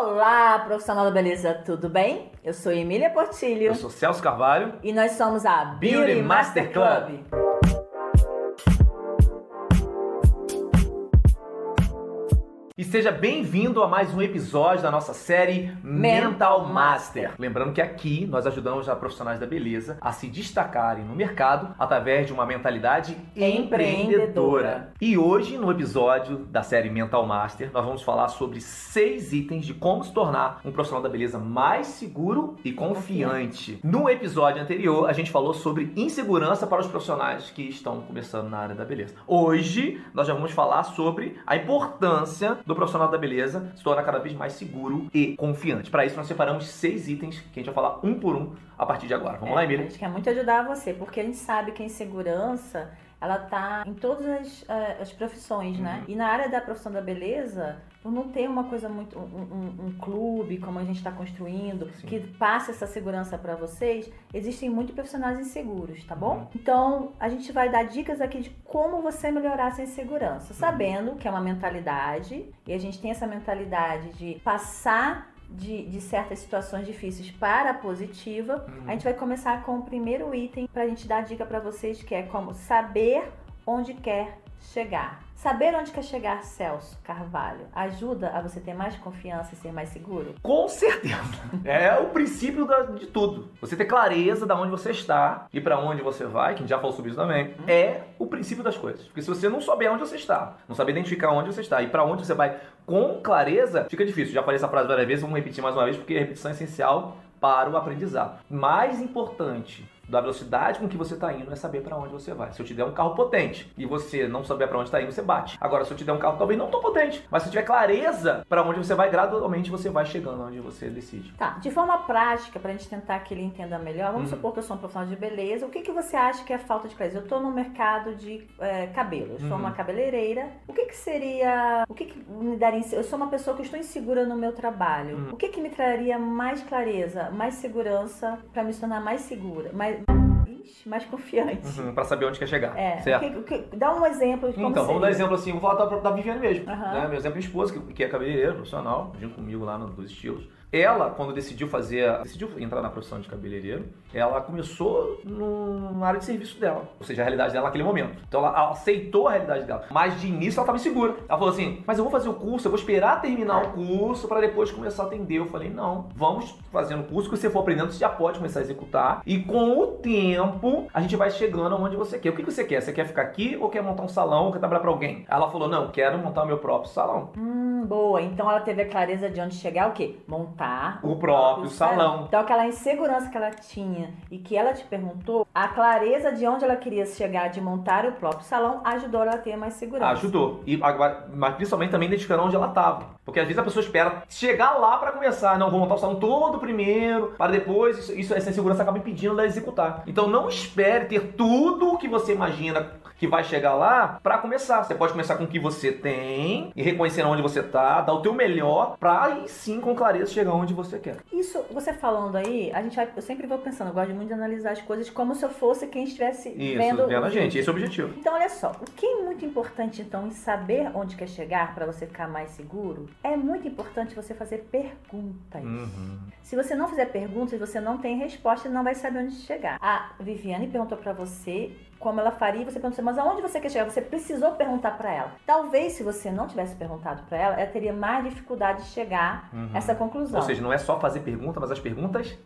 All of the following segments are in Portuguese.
Olá, profissional da beleza, tudo bem? Eu sou Emília Portilho. Eu sou Celso Carvalho. E nós somos a Beauty, Beauty Master Club. Club. E seja bem-vindo a mais um episódio da nossa série Mental Master. Lembrando que aqui nós ajudamos a profissionais da beleza a se destacarem no mercado através de uma mentalidade empreendedora. empreendedora. E hoje, no episódio da série Mental Master, nós vamos falar sobre seis itens de como se tornar um profissional da beleza mais seguro e confiante. No episódio anterior, a gente falou sobre insegurança para os profissionais que estão começando na área da beleza. Hoje, nós já vamos falar sobre a importância do profissional da beleza se torna cada vez mais seguro e confiante. Para isso, nós separamos seis itens que a gente vai falar um por um a partir de agora. Vamos é, lá, Emília? A gente quer muito ajudar você, porque a gente sabe que a insegurança ela tá em todas as, uh, as profissões, né? uhum. né? E na área da profissão da beleza, por não ter uma coisa muito um, um, um clube como a gente está construindo Sim. que passe essa segurança para vocês existem muitos profissionais inseguros tá bom uhum. então a gente vai dar dicas aqui de como você melhorar essa insegurança sabendo uhum. que é uma mentalidade e a gente tem essa mentalidade de passar de, de, certas situações difíceis para a positiva, uhum. a gente vai começar com o primeiro item para a gente dar dica para vocês, que é como saber onde quer chegar. Saber onde quer chegar, Celso Carvalho, ajuda a você ter mais confiança e ser mais seguro? Com certeza. É o princípio de tudo. Você ter clareza de onde você está e para onde você vai, que a gente já falou sobre isso também, hum. é o princípio das coisas. Porque se você não souber onde você está, não saber identificar onde você está e para onde você vai com clareza, fica difícil. Já falei essa frase várias vezes, vamos repetir mais uma vez, porque a repetição é essencial para o aprendizado. Mais importante da velocidade com que você está indo é saber para onde você vai. Se eu te der um carro potente e você não saber para onde está indo, você bate. Agora, se eu te der um carro talvez não tão potente, mas se tiver clareza para onde você vai, gradualmente você vai chegando onde você decide. Tá, de forma prática, para a gente tentar que ele entenda melhor, vamos uhum. supor que eu sou um profissional de beleza, o que, que você acha que é falta de clareza? Eu estou no mercado de é, cabelo, eu sou uhum. uma cabeleireira, o que, que seria, o que, que me daria, eu sou uma pessoa que estou insegura no meu trabalho, uhum. o que, que me traria mais clareza, mais segurança para me tornar mais segura, mais mais confiante. Uhum, para saber onde quer chegar. É. Certo? Que, que, dá um exemplo de como Então, seria. vamos dar exemplo assim, vou falar da, da Viviane mesmo. Uhum. Né? Meu exemplo é esposa, que, que é cabeleireiro profissional, junto comigo lá nos dois estilos. Ela, quando decidiu fazer, decidiu entrar na profissão de cabeleireiro, ela começou na área de serviço dela, ou seja, a realidade dela naquele momento. Então ela aceitou a realidade dela, mas de início ela estava insegura. Ela falou assim: Mas eu vou fazer o curso, eu vou esperar terminar o curso para depois começar a atender. Eu falei: Não, vamos fazendo o curso que você for aprendendo, você já pode começar a executar. E com o tempo, a gente vai chegando onde você quer. O que você quer? Você quer ficar aqui ou quer montar um salão ou quer trabalhar para alguém? Ela falou: Não, quero montar o meu próprio salão. Hum, boa. Então ela teve a clareza de onde chegar, o quê? Montar montar o, o próprio salão. salão. Então aquela insegurança que ela tinha e que ela te perguntou, a clareza de onde ela queria chegar de montar o próprio salão ajudou ela a ter mais segurança. Ajudou. E agora, mas principalmente também identificando onde ela estava. Porque às vezes a pessoa espera chegar lá para começar. Não, vou montar o salão todo primeiro, para depois. Isso, isso, essa insegurança acaba impedindo ela executar. Então não espere ter tudo o que você imagina que vai chegar lá para começar. Você pode começar com o que você tem e reconhecer onde você tá, dar o teu melhor para aí sim com clareza chegar onde você quer. Isso, você falando aí, a gente vai, eu sempre vou pensando, eu gosto muito de analisar as coisas como se eu fosse quem estivesse Isso, vendo, vendo a gente, esse é o objetivo. Então olha só, o que é muito importante então em saber onde quer chegar para você ficar mais seguro, é muito importante você fazer perguntas. Uhum. Se você não fizer perguntas, você não tem resposta e não vai saber onde chegar. A Viviane perguntou para você como ela faria, você perguntou, mas aonde você quer chegar? Você precisou perguntar para ela. Talvez se você não tivesse perguntado para ela, ela teria mais dificuldade de chegar uhum. a essa conclusão. Ou seja, não é só fazer pergunta, mas as perguntas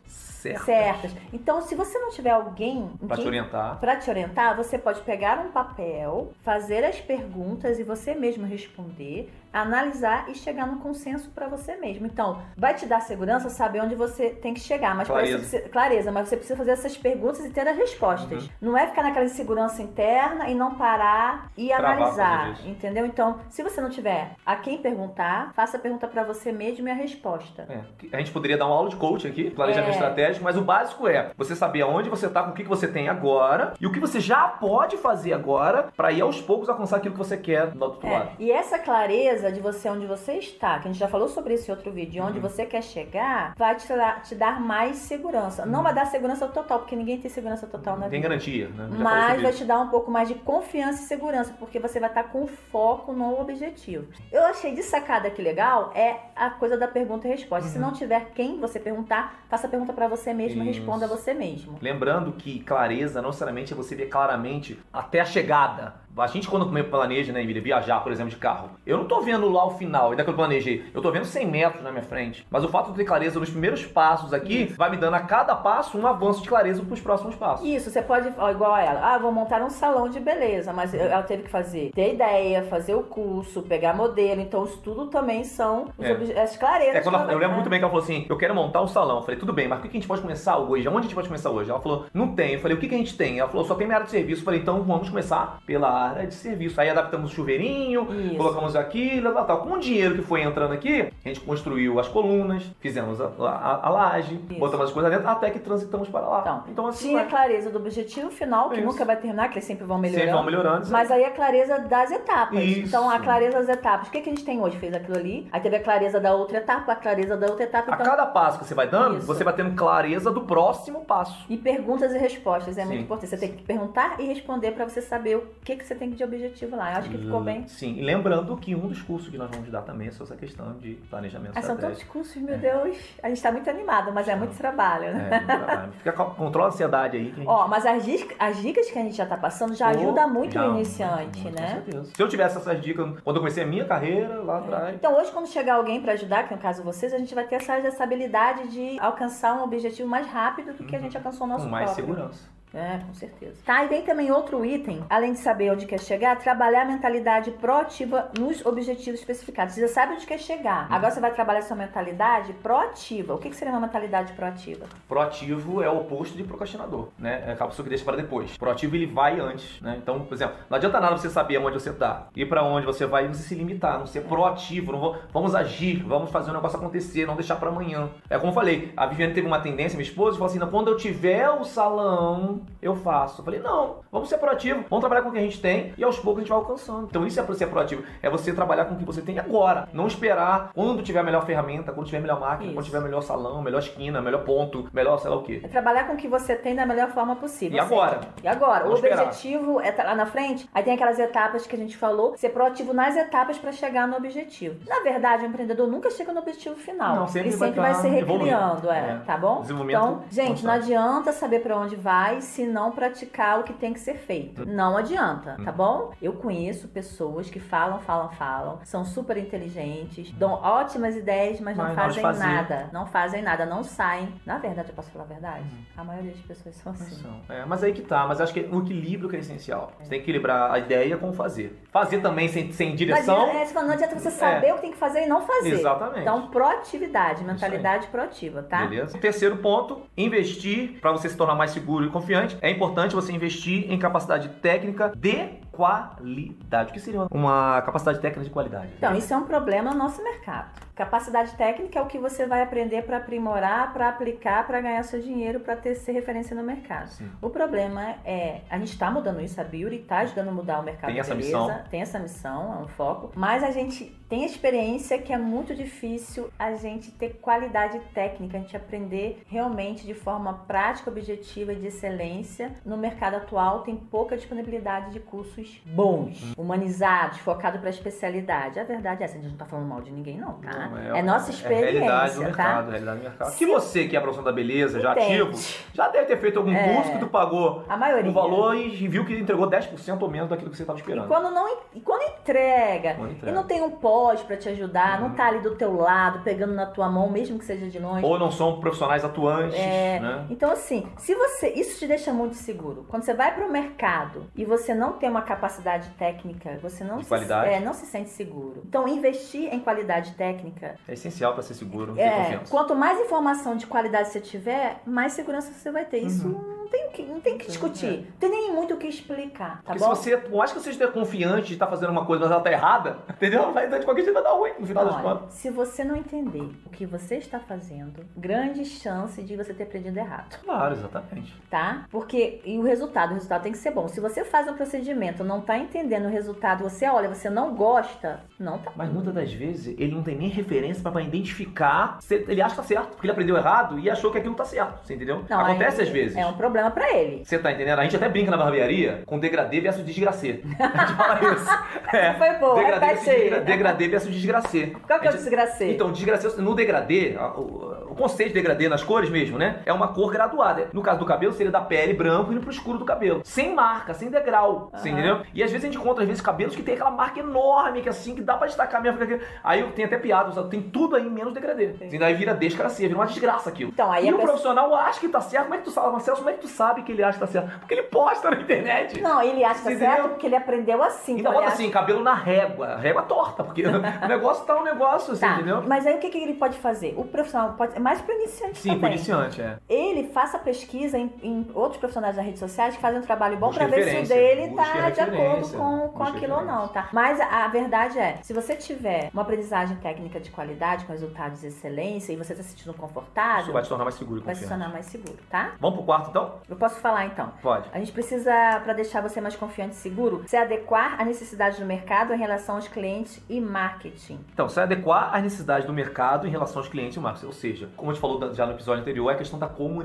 certas. Certas. Então, se você não tiver alguém para te orientar, para te orientar, você pode pegar um papel, fazer as perguntas e você mesmo responder, analisar e chegar no consenso para você mesmo. Então, vai te dar segurança saber onde você tem que chegar, mas clareza, você, clareza mas você precisa fazer essas perguntas e ter as respostas. Uhum. Não é ficar naquela insegurança interna e não parar e Travar analisar, entendeu? Então, se você não tiver a quem perguntar, faça a pergunta para você mesmo e a resposta. É. A gente poderia dar uma aula de coach aqui, planejamento é. estratégico, mas o básico é você saber aonde você tá, com o que você tem agora e o que você já pode fazer agora para ir aos poucos alcançar aquilo que você quer do outro é. lado. E essa clareza de você onde você está, que a gente já falou sobre isso em outro vídeo, onde uhum. você quer chegar, vai te, te dar mais segurança. Uhum. Não vai dar segurança total, porque ninguém tem segurança total na tem vida. Tem garantia, né? Já Mas vai te dar um pouco mais de confiança e segurança, porque você vai estar com foco no objetivo. Eu achei de sacada que legal é a coisa da pergunta e resposta. Uhum. Se não tiver quem você perguntar, faça a pergunta para você mesmo e responda você mesmo. Lembrando que clareza não necessariamente é você ver claramente até a chegada a gente, quando planeja, né, Emília, viajar, por exemplo, de carro, eu não tô vendo lá o final, ainda que eu planejei, eu tô vendo 100 metros na minha frente. Mas o fato de ter clareza nos primeiros passos aqui Isso. vai me dando a cada passo um avanço de clareza para os próximos passos. Isso, você pode, ó, igual a ela, ah, vou montar um salão de beleza, mas ela teve que fazer, ter ideia, fazer o curso, pegar modelo, então isso tudo também são é. as clarezas. É, quando ela, eu lembro muito bem que ela falou assim, eu quero montar um salão. Eu falei, tudo bem, mas o que a gente pode começar hoje? Onde a gente pode começar hoje? Ela falou, não tem. Eu falei, o que a gente tem? Ela falou, só tem minha área de serviço. Eu falei, então vamos começar pela área de serviço. Aí adaptamos o chuveirinho, Isso. colocamos aquilo, tal. Com o dinheiro que foi entrando aqui, a gente construiu as colunas, fizemos a, a, a laje, Isso. botamos as coisas dentro, até que transitamos para lá. Então, então assim, tinha vai... clareza do objetivo final, que Isso. nunca vai terminar, que eles sempre vão melhorando. Sempre vão melhorando. Mas aí a clareza das etapas. Então, a clareza das etapas. O que, que a gente tem hoje? Fez aquilo ali, aí teve a clareza da outra etapa, a clareza da outra etapa. Então... A cada passo que você vai dando, você vai tendo clareza do próximo passo. E perguntas e respostas é Sim. muito importante. Você tem que perguntar e responder para você saber o que, que você tem de objetivo lá. Eu acho que ficou bem Sim, e lembrando que um dos cursos que nós vamos dar também é sobre essa questão de planejamento ah, São tantos cursos, meu é. Deus. A gente está muito animado, mas é muito trabalho, né? É, muito trabalho. Fica, controla a ansiedade aí. Gente... Ó, mas as, dicas, as dicas que a gente já está passando já oh, ajuda muito já, o iniciante, muito, né? Com certeza. Se eu tivesse essas dicas quando eu comecei a minha carreira, lá é. atrás... Então hoje, quando chegar alguém para ajudar, que no caso vocês, a gente vai ter essa, essa habilidade de alcançar um objetivo mais rápido do que uhum. a gente alcançou o nosso Com mais próprio. segurança. É, com certeza. Tá, e tem também outro item, além de saber onde quer chegar, trabalhar a mentalidade proativa nos objetivos especificados. Você já sabe onde quer chegar. Uhum. Agora você vai trabalhar sua mentalidade proativa. O que, que seria uma mentalidade proativa? Proativo é o oposto de procrastinador, né? É aquela pessoa que deixa para depois. Proativo ele vai antes, né? Então, por exemplo, não adianta nada você saber onde você tá e para onde você vai e você se limitar, não ser proativo, não vou, vamos agir, vamos fazer o negócio acontecer, não deixar para amanhã. É como eu falei, a Viviane teve uma tendência, minha esposa, falou assim, quando eu tiver o salão eu faço. Eu falei, não, vamos ser proativo, vamos trabalhar com o que a gente tem e aos poucos a gente vai alcançando. Então isso é ser proativo, é você trabalhar com o que você tem agora, não esperar quando tiver a melhor ferramenta, quando tiver a melhor máquina, isso. quando tiver melhor salão, melhor esquina, melhor ponto, melhor sei lá o quê. É trabalhar com o que você tem da melhor forma possível. E agora? E agora? o objetivo é estar tá lá na frente, aí tem aquelas etapas que a gente falou, ser proativo nas etapas para chegar no objetivo. Na verdade, o empreendedor nunca chega no objetivo final. Não, sempre Ele sempre vai, vai se recriando, é, é, tá bom? Então, gente, não adianta saber para onde vai se não praticar o que tem que ser feito. Hum. Não adianta, tá hum. bom? Eu conheço pessoas que falam, falam, falam, são super inteligentes, dão ótimas ideias, mas, mas não fazem nada. Não fazem nada, não saem. Na verdade, eu posso falar a verdade? Hum. A maioria das pessoas são assim. É, mas aí que tá, mas acho que o equilíbrio que é essencial. É. Você tem que equilibrar a ideia com o fazer. Fazer também sem, sem direção. Não adianta, não adianta você saber é. o que tem que fazer e não fazer. Exatamente. Então, proatividade, mentalidade proativa, tá? Beleza. Terceiro ponto, investir para você se tornar mais seguro e confiante. É importante você investir em capacidade técnica de qualidade. O que seria uma capacidade técnica de qualidade? Então, isso é um problema no nosso mercado. Capacidade técnica é o que você vai aprender para aprimorar, para aplicar, para ganhar seu dinheiro, para ter ser referência no mercado. Sim. O problema é, a gente está mudando isso, a Beauty está ajudando a mudar o mercado tem essa beleza, missão. tem essa missão, é um foco, mas a gente tem experiência que é muito difícil a gente ter qualidade técnica, a gente aprender realmente de forma prática, objetiva e de excelência. No mercado atual tem pouca disponibilidade de cursos bons, uhum. humanizados, focados para especialidade. A verdade é essa, a gente não está falando mal de ninguém não, tá? É, é, nossa experiência, é realidade do tá? mercado, realidade do mercado. Se você que é a profissão da beleza, já ativo, já deve ter feito algum é, curso que tu pagou a maioria. um valor e viu que entregou 10% ou menos daquilo que você estava esperando. E quando, não, e quando entrega, quando entrega. e não tem um pós para te ajudar, uhum. não tá ali do teu lado, pegando na tua mão, mesmo que seja de longe. Ou não são profissionais atuantes, é, né? Então assim, se você, isso te deixa muito seguro. Quando você vai para o mercado e você não tem uma capacidade técnica, você não de se, qualidade. É, não se sente seguro. Então investir em qualidade técnica técnica. É essencial para ser seguro, é, Quanto mais informação de qualidade você tiver, mais segurança você vai ter. Uhum. Isso Não tem o que, não tem que discutir. Não tem nem muito o que explicar, tá Porque bom? se você, por mais que você esteja confiante de estar fazendo uma coisa, mas ela tá errada, entendeu? Vai, de qualquer jeito vai dar ruim no final das contas. se você não entender o que você está fazendo, grande chance de você ter aprendido errado, Claro, exatamente. tá? Porque e o resultado, o resultado tem que ser bom. Se você faz um procedimento, não tá entendendo o resultado, você olha, você não gosta, não tá. Mas muitas das vezes ele não tem nem referência pra identificar se ele acha que tá certo, porque ele aprendeu errado e achou que aquilo tá certo, você entendeu? Não, Acontece aí às vezes. É um problema pra ele. Você tá entendendo? A gente até brinca na barbearia com degradê versus desgracê. A gente fala isso. É. Foi boa, degradê versus, aí. desgra- degradê versus desgracê. Qual que é o desgracê? Então, desgracê, no degradê, o, conceito de degradê nas cores mesmo, né? É uma cor graduada. No caso do cabelo, seria da pele branco indo pro escuro do cabelo. Sem marca, sem degrau. Você Aham. entendeu? E às vezes a gente encontra, às vezes, cabelos que tem aquela marca enorme, que assim, que dá pra destacar mesmo. Aí eu tenho até piada, tem tudo aí menos degradê. Sim. Assim, Aí vira desgracê, vira uma desgraça aquilo. Então, aí e o pessoa- profissional acha que tá certo. Como é que tu sabe, Marcelo? Como é que tu sabe que ele acha que tá certo? Porque ele posta na internet. Não, ele acha que tá certo entendeu? porque ele aprendeu assim. Então bota ele assim, cabelo na régua. Régua torta, porque o negócio tá um negócio, assim, Tá, entendeu? mas aí o que, que ele pode fazer? O profissional pode. É mais para iniciante Sim, também. por iniciante, é. Ele faça pesquisa em, em outros profissionais das redes sociais que fazem um trabalho bom para ver se o dele tá de acordo com, com aquilo ou não, tá? Mas a, a verdade é, se você tiver uma aprendizagem técnica de qualidade, com resultados de excelência e você tá se sentindo Isso confortável, vai te tornar mais seguro vai se tornar mais seguro, tá? Vamos pro quarto, então? Eu posso falar então. Pode. A gente precisa, para deixar você mais confiante e seguro, se adequar à necessidade do mercado em relação aos clientes e marketing. Então, se adequar às necessidades do mercado em relação aos clientes e marcas. Ou seja, como a gente falou já no episódio anterior, é a questão da comunicação.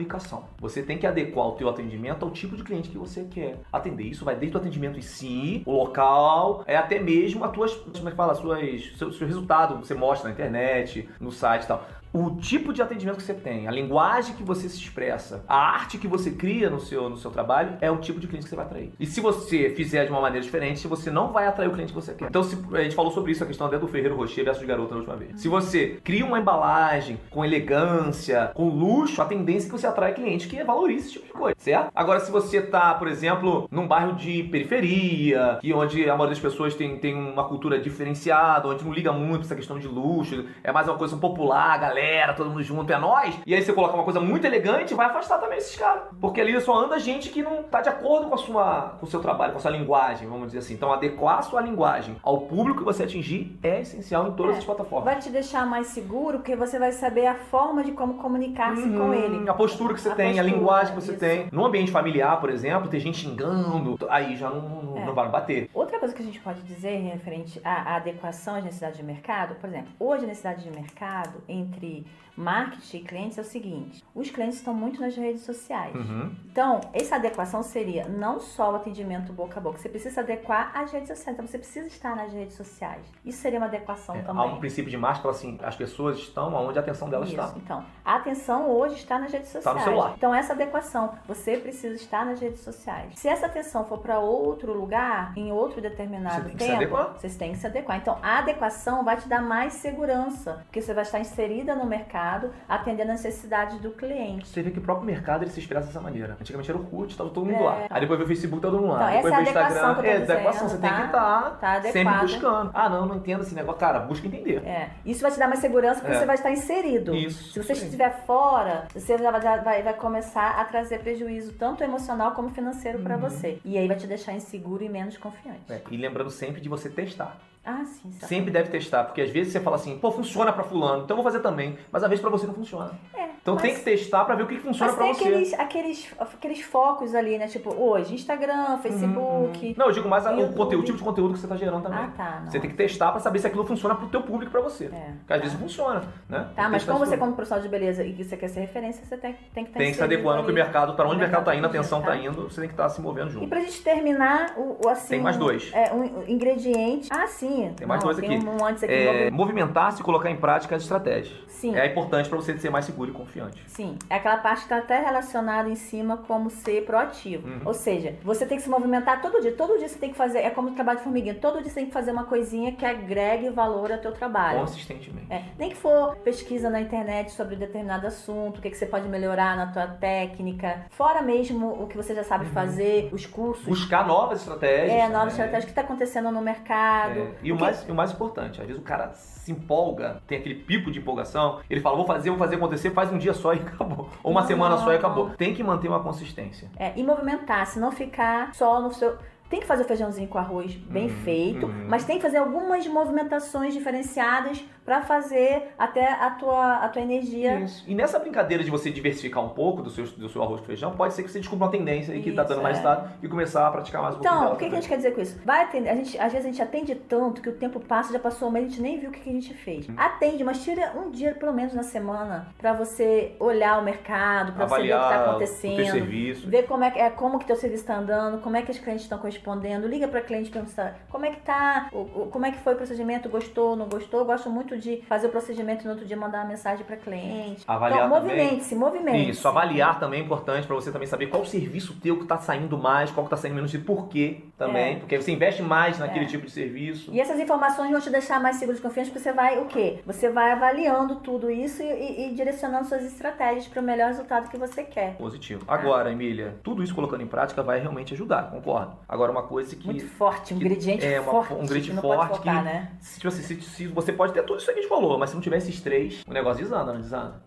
Você tem que adequar o teu atendimento ao tipo de cliente que você quer atender. Isso vai desde o atendimento em si, o local, é até mesmo as tuas, como é que fala, suas, seu, seu resultado você mostra na internet, no site e tal. O tipo de atendimento que você tem, a linguagem que você se expressa, a arte que você cria no seu, no seu trabalho é o tipo de cliente que você vai atrair. E se você fizer de uma maneira diferente, você não vai atrair o cliente que você quer. Então, se, a gente falou sobre isso, a questão até do Ferreiro Rocher versus Garota na última vez. Se você cria uma embalagem com elegância, com luxo, a tendência é que você atrai cliente que valorize esse tipo de coisa, certo? Agora, se você tá, por exemplo, num bairro de periferia, que onde a maioria das pessoas tem, tem uma cultura diferenciada, onde não liga muito essa questão de luxo, é mais uma coisa popular, galera, todo mundo junto, é nós. E aí você coloca uma coisa muito elegante, vai afastar também esses caras. Porque ali só anda gente que não tá de acordo com a sua com o seu trabalho, com a sua linguagem, vamos dizer assim. Então, adequar a sua linguagem ao público que você atingir é essencial em todas É. as plataformas. Vai te deixar mais seguro porque você vai saber a forma de como comunicar-se com Uhum, ele. A postura que você A tem, a postura, linguagem que você isso. tem. No ambiente familiar, por exemplo, tem gente xingando, aí já não, não, É. não vai bater. Outra coisa que a gente pode dizer referente à adequação às necessidades de mercado, por exemplo, hoje a necessidade de mercado entre the marketing e clientes é o seguinte: os clientes estão muito nas redes sociais. Uhum. Então, essa adequação seria não só o atendimento boca a boca, você precisa adequar às redes sociais. Então, você precisa estar nas redes sociais. Isso seria uma adequação É, há também. um princípio de fala assim, as pessoas estão onde a atenção delas Isso. está. Então, a atenção hoje está nas redes sociais. no celular. Então, essa adequação, você precisa estar nas redes sociais. Se essa atenção for para outro lugar, em outro determinado Você tem tempo, vocês têm que se adequar. Então, a adequação vai te dar mais segurança, porque você vai estar inserida no mercado, atendendo as necessidades do cliente. Você vê que o próprio mercado ele se expressa dessa maneira. Antigamente era o CUT, tava todo mundo É. lá. Aí depois veio o Facebook, todo mundo lá. Então, depois essa é a veio o Instagram. que eu tô é, adequação, dizendo, você tem tá? que estar Tá sempre adequado. buscando. Ah, não, não entendo esse negócio. Cara, busca entender. É, isso vai te dar mais segurança porque É. você vai estar inserido. Isso. Se você Sim. estiver fora, você já vai, vai, começar a trazer prejuízo tanto emocional como financeiro para você. E aí vai te deixar inseguro e menos confiante. Uhum. É, e lembrando sempre de você testar. Ah, sim. certo. Sempre deve testar, porque às vezes você fala assim, pô, funciona pra fulano, então eu vou fazer também. Mas às vezes pra você não funciona. É, Então mas- tem que testar pra ver o que funciona tem você. aqueles, aqueles, aqueles focos ali, né? Tipo, hoje, Instagram, Facebook. Uhum. Não, eu digo mais o conteúdo, o tipo de conteúdo que você tá gerando também. Ah, tá. Não. Você tem que testar pra saber se aquilo funciona pro teu público e pra você. É, Porque às tá. vezes funciona, né? Tá, mas como você, como profissional de beleza e que você quer ser referência, você tem, tem que estar Tem que se inserido adequando que o mercado, para onde o mercado tá indo, a atenção tá? tá indo, você tem que estar se movendo E junto. pra gente terminar, o, assim. Tem mais dois. É, um ingrediente. Ah, sim. Tem mais Não, dois tem aqui. Um aqui. É, envolve- movimentar-se e colocar em prática as estratégias. Sim. É importante pra você ser mais seguro e confiante. Sim, é aquela parte que está até relacionada em cima como ser proativo. Uhum. Ou seja, você tem que se movimentar todo dia. Todo dia você tem que fazer, é como o trabalho de formiguinha. Todo dia você tem que fazer uma coisinha que agregue valor ao teu trabalho. Consistentemente. É, nem que for pesquisa na internet sobre determinado assunto, o que, que você pode melhorar na tua técnica, fora mesmo o que você já sabe fazer, os cursos. Buscar novas estratégias. É, novas também. estratégias, o que está acontecendo no mercado. É, E o, mais, o mais importante, às vezes o cara se empolga, tem aquele pico de empolgação, ele fala, vou fazer, vou fazer acontecer, faz um dia só e acabou. Ou uma Não, semana só e acabou. Tem que manter uma consistência. É, e movimentar, se não ficar só no seu. Tem que fazer o feijãozinho com arroz bem Uhum, feito, uhum. mas tem que fazer algumas movimentações diferenciadas pra fazer até a tua, a tua energia. Isso. E nessa brincadeira de você diversificar um pouco do seu, do seu arroz com feijão, pode ser que você descubra uma tendência aí que tá Isso, dando mais é. resultado e começar a praticar mais um Então, dela o que, que a gente quer dizer com isso? Vai atender, a gente, às vezes a gente atende tanto que o tempo passa, já passou mês, a gente nem viu o que, que a gente fez. Uhum. Atende, mas tira um dia, pelo menos na semana, pra você olhar o mercado, pra você ver o que tá teu acontecendo. Ver como é, é, como que teu serviço está andando, como é que os clientes estão correspondendo, liga para cliente perguntar como é que tá, como é que foi o procedimento, gostou, não gostou. Eu gosto muito de fazer o procedimento e no outro dia mandar uma mensagem para cliente. Avaliar então, movimente-se, movimente-se. Isso, avaliar também é importante pra você também saber qual serviço teu que tá saindo mais, qual que tá saindo menos e por quê também. É. Porque você investe mais naquele É. tipo de serviço. E essas informações vão te deixar mais seguro de confiança, porque você vai o quê? Você vai avaliando tudo isso e, e- e direcionando suas estratégias para o melhor resultado que você quer. Positivo. Agora, Emília, tudo isso colocando em prática vai realmente ajudar, concordo. Agora, uma coisa que. Muito forte, um ingrediente é uma- forte. um ingrediente forte faltar, que- né? Se, tipo assim, se, se você pode ter tudo isso que a gente falou, mas se não tiver esses três, o negócio desanda, não desanda?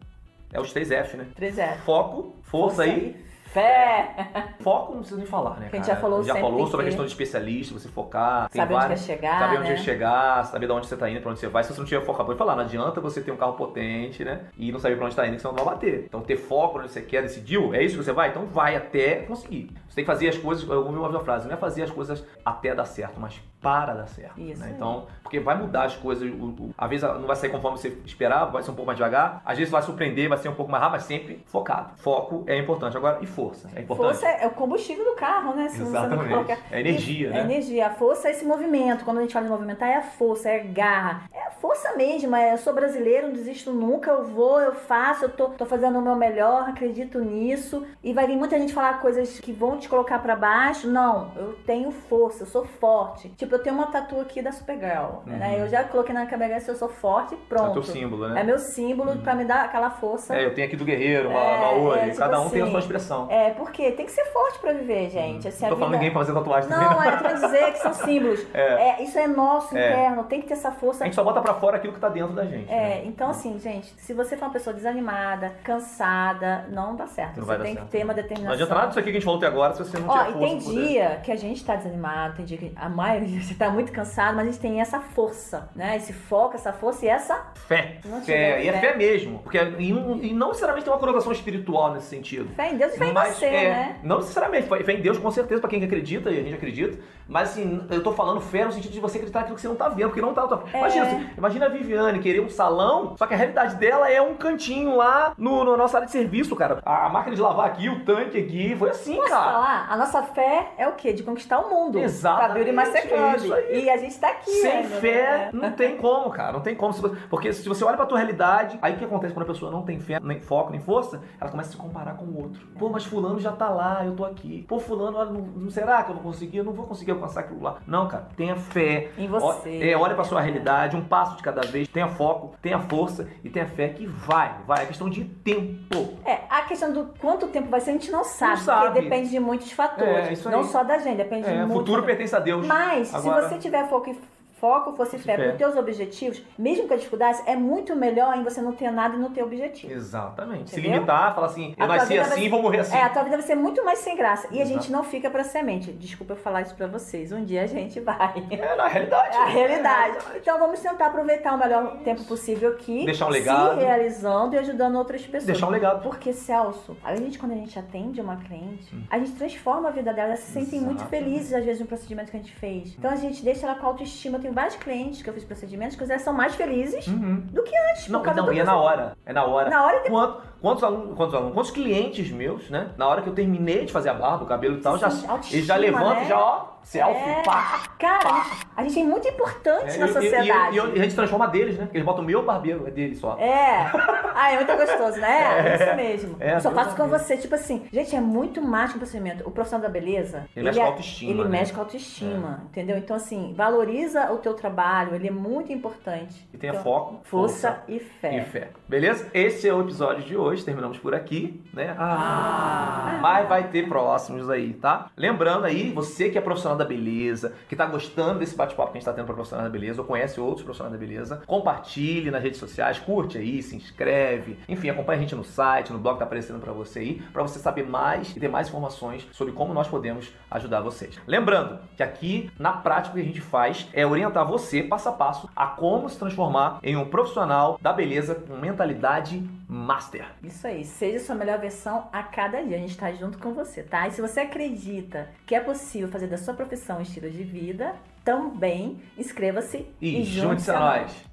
É os três F, né? 3 é. Foco, força, aí. Fé! Foco não precisa nem falar, né? Que a gente cara? já falou Já falou sobre a que- questão de especialista, você focar. Saber onde quer chegar, Saber onde né? quer chegar, saber de onde você tá indo, pra onde você vai. Se você não tiver foco, acabou de falar, não adianta você ter um carro potente, né? E não saber pra onde tá indo, que senão não vai bater. Então ter foco onde você quer, decidiu, é isso que você vai? Então vai até conseguir. Você tem que fazer as coisas, eu ouvi uma frase, não é fazer as coisas até dar certo, mas para dar certo. Isso né? Então, porque vai mudar as coisas, o, o- às vezes não vai sair conforme você esperava, vai ser um pouco mais devagar, às vezes vai surpreender, vai ser um pouco mais rápido, mas sempre focado. Foco é importante. Agora, e força? É importante? Força é o combustível do carro, né? Se você não Exatamente. colocar- É energia, Isso, né? É energia. A força é esse movimento. Quando a gente fala de movimentar, é a força, é a garra. É a força mesmo. É, eu sou brasileiro, não desisto nunca. Eu vou, eu faço, eu tô, tô fazendo o meu melhor, acredito nisso. E vai vir muita gente falar coisas que vão te colocar pra baixo. Não, eu tenho força, eu sou forte. Tipo, eu tenho uma tatu aqui da Supergirl. Né? Eu já coloquei na cabeça eu sou forte, Uhum. É o pronto. teu símbolo, É né? meu símbolo pra me dar aquela força. É, eu tenho aqui do guerreiro, uma, É, uma Ori. é, tipo Cada um tem a assim, sua expressão. É, porque tem que ser forte pra viver, gente. Assim, não tô a falando vida... ninguém pra fazer tatuagem também. Não, é, eu quero dizer que são símbolos. É, isso é nosso É. interno, tem que ter essa força. A gente só bota pra fora aquilo que tá dentro da gente. né? É, então assim, gente, se você for uma pessoa desanimada, cansada, não dá certo. Não você vai dar tem certo. que ter uma Não determinação. adianta nada disso aqui que a gente falou até agora se você não Ó, tiver e força. tem pra poder. dia que a gente tá desanimado, tem dia que a maioria você tá muito cansado, mas a gente tem essa força, né? Esse foco, essa força e essa. Fé. Não Fé. E é fé. mesmo. Porque, e, não- e não necessariamente tem uma conotação espiritual nesse sentido. Fé em Deus e fé em Mas, você, é, né? Não necessariamente, fé fé em Deus com certeza pra quem acredita, e a gente acredita, mas assim, eu tô falando fé no sentido de você acreditar naquilo que você não tá vendo, porque não tá. tá- É. Imagina, assim, imagina a Viviane querer um salão, só que a realidade dela é um cantinho lá no, no nossa área de serviço, cara. A, a máquina de lavar aqui, o tanque aqui, foi assim, Posso cara. falar? A nossa fé é o quê? De conquistar o mundo. Exatamente, Pra Beauty Master Club. é. E a gente tá aqui. Sem ainda, fé, né? não tem como, cara. Não tem como. Porque se você olha pra tua realidade, aí o que acontece quando a pessoa não tem fé, nem foco, nem força? Ela começa a se comparar com o outro. Pô, mas fulano já tá lá, eu tô aqui. Pô, fulano, olha, não, não- será que eu vou conseguir? Eu não vou conseguir aquilo lá. Não, cara. Tenha fé. Em você. É, olha pra sua realidade, um passo de cada vez. Tenha foco, tenha força e tenha fé que vai. Vai. É questão de tempo. É, a questão do quanto tempo vai ser, a gente não sabe, sabe. porque depende de muitos fatores. É, isso aí. não só da gente, depende de É, muitos futuro fatores. pertence a Deus. Mas, Agora- se você tiver foco e foco, fosse fé, Fé. para os teus objetivos, mesmo com as dificuldades, é muito melhor em você não ter nada e não ter objetivo. Exatamente. Se Entendeu? limitar, falar assim, eu A nasci assim e vou morrer assim. É, a tua vida vai ser muito mais sem graça. E a Exato. gente não fica pra semente. Desculpa eu falar isso pra vocês. Um dia a gente vai. É, na realidade. É a realidade. Então vamos tentar aproveitar o melhor tempo possível aqui. Deixar um legado. Se realizando e ajudando outras pessoas. Deixar um legado. Porque, Celso, a gente, quando a gente atende uma cliente, a gente transforma a vida dela. Elas se sentem muito felizes, às vezes, no procedimento que a gente fez. Então a gente deixa ela com autoestima. Eu tenho vários clientes que eu fiz procedimentos que são mais felizes Uhum. do que antes. Não, não, e é na hora. É na hora. Na hora e Quanto- quantos, alunos, quantos alunos, quantos clientes meus, né? Na hora que eu terminei de fazer a barba, o cabelo e tal, já, eles já levantam, né? já, ó, selfie, É. pá. Cara, a gente é muito importante É, na sociedade. E, e, e a gente transforma deles, né? Eles botam o meu barbeiro, é dele só. É. Ah, é muito gostoso, né? É, isso mesmo. É, eu só faço com você. Tipo assim, gente, é muito mais que um procedimento. O profissional da beleza. Ele mexe é- com a autoestima, Ele né? mexe com a autoestima, entendeu? Então, assim, valoriza o teu trabalho, ele é muito importante. E tenha Então, foco, Força e fé. e fé. Beleza? Esse é o episódio de hoje. terminamos por aqui, né? Ah, mas vai ter próximos aí, tá? Lembrando aí, você que é profissional da beleza, que tá gostando desse bate-papo que a gente tá tendo para profissional da beleza, ou conhece outros profissionais da beleza, compartilhe nas redes sociais, curte aí, se inscreve, enfim, acompanha a gente no site, no blog que tá aparecendo para você aí, para você saber mais e ter mais informações sobre como nós podemos ajudar vocês. Lembrando que aqui, na prática, o que a gente faz é orientar você passo a passo a como se transformar em um profissional da beleza com mentalidade master. Isso aí, seja sua melhor versão a cada dia. A gente está junto com você, tá? E se você acredita que é possível fazer da sua profissão um estilo de vida, também inscreva-se e, e junte-se a nós.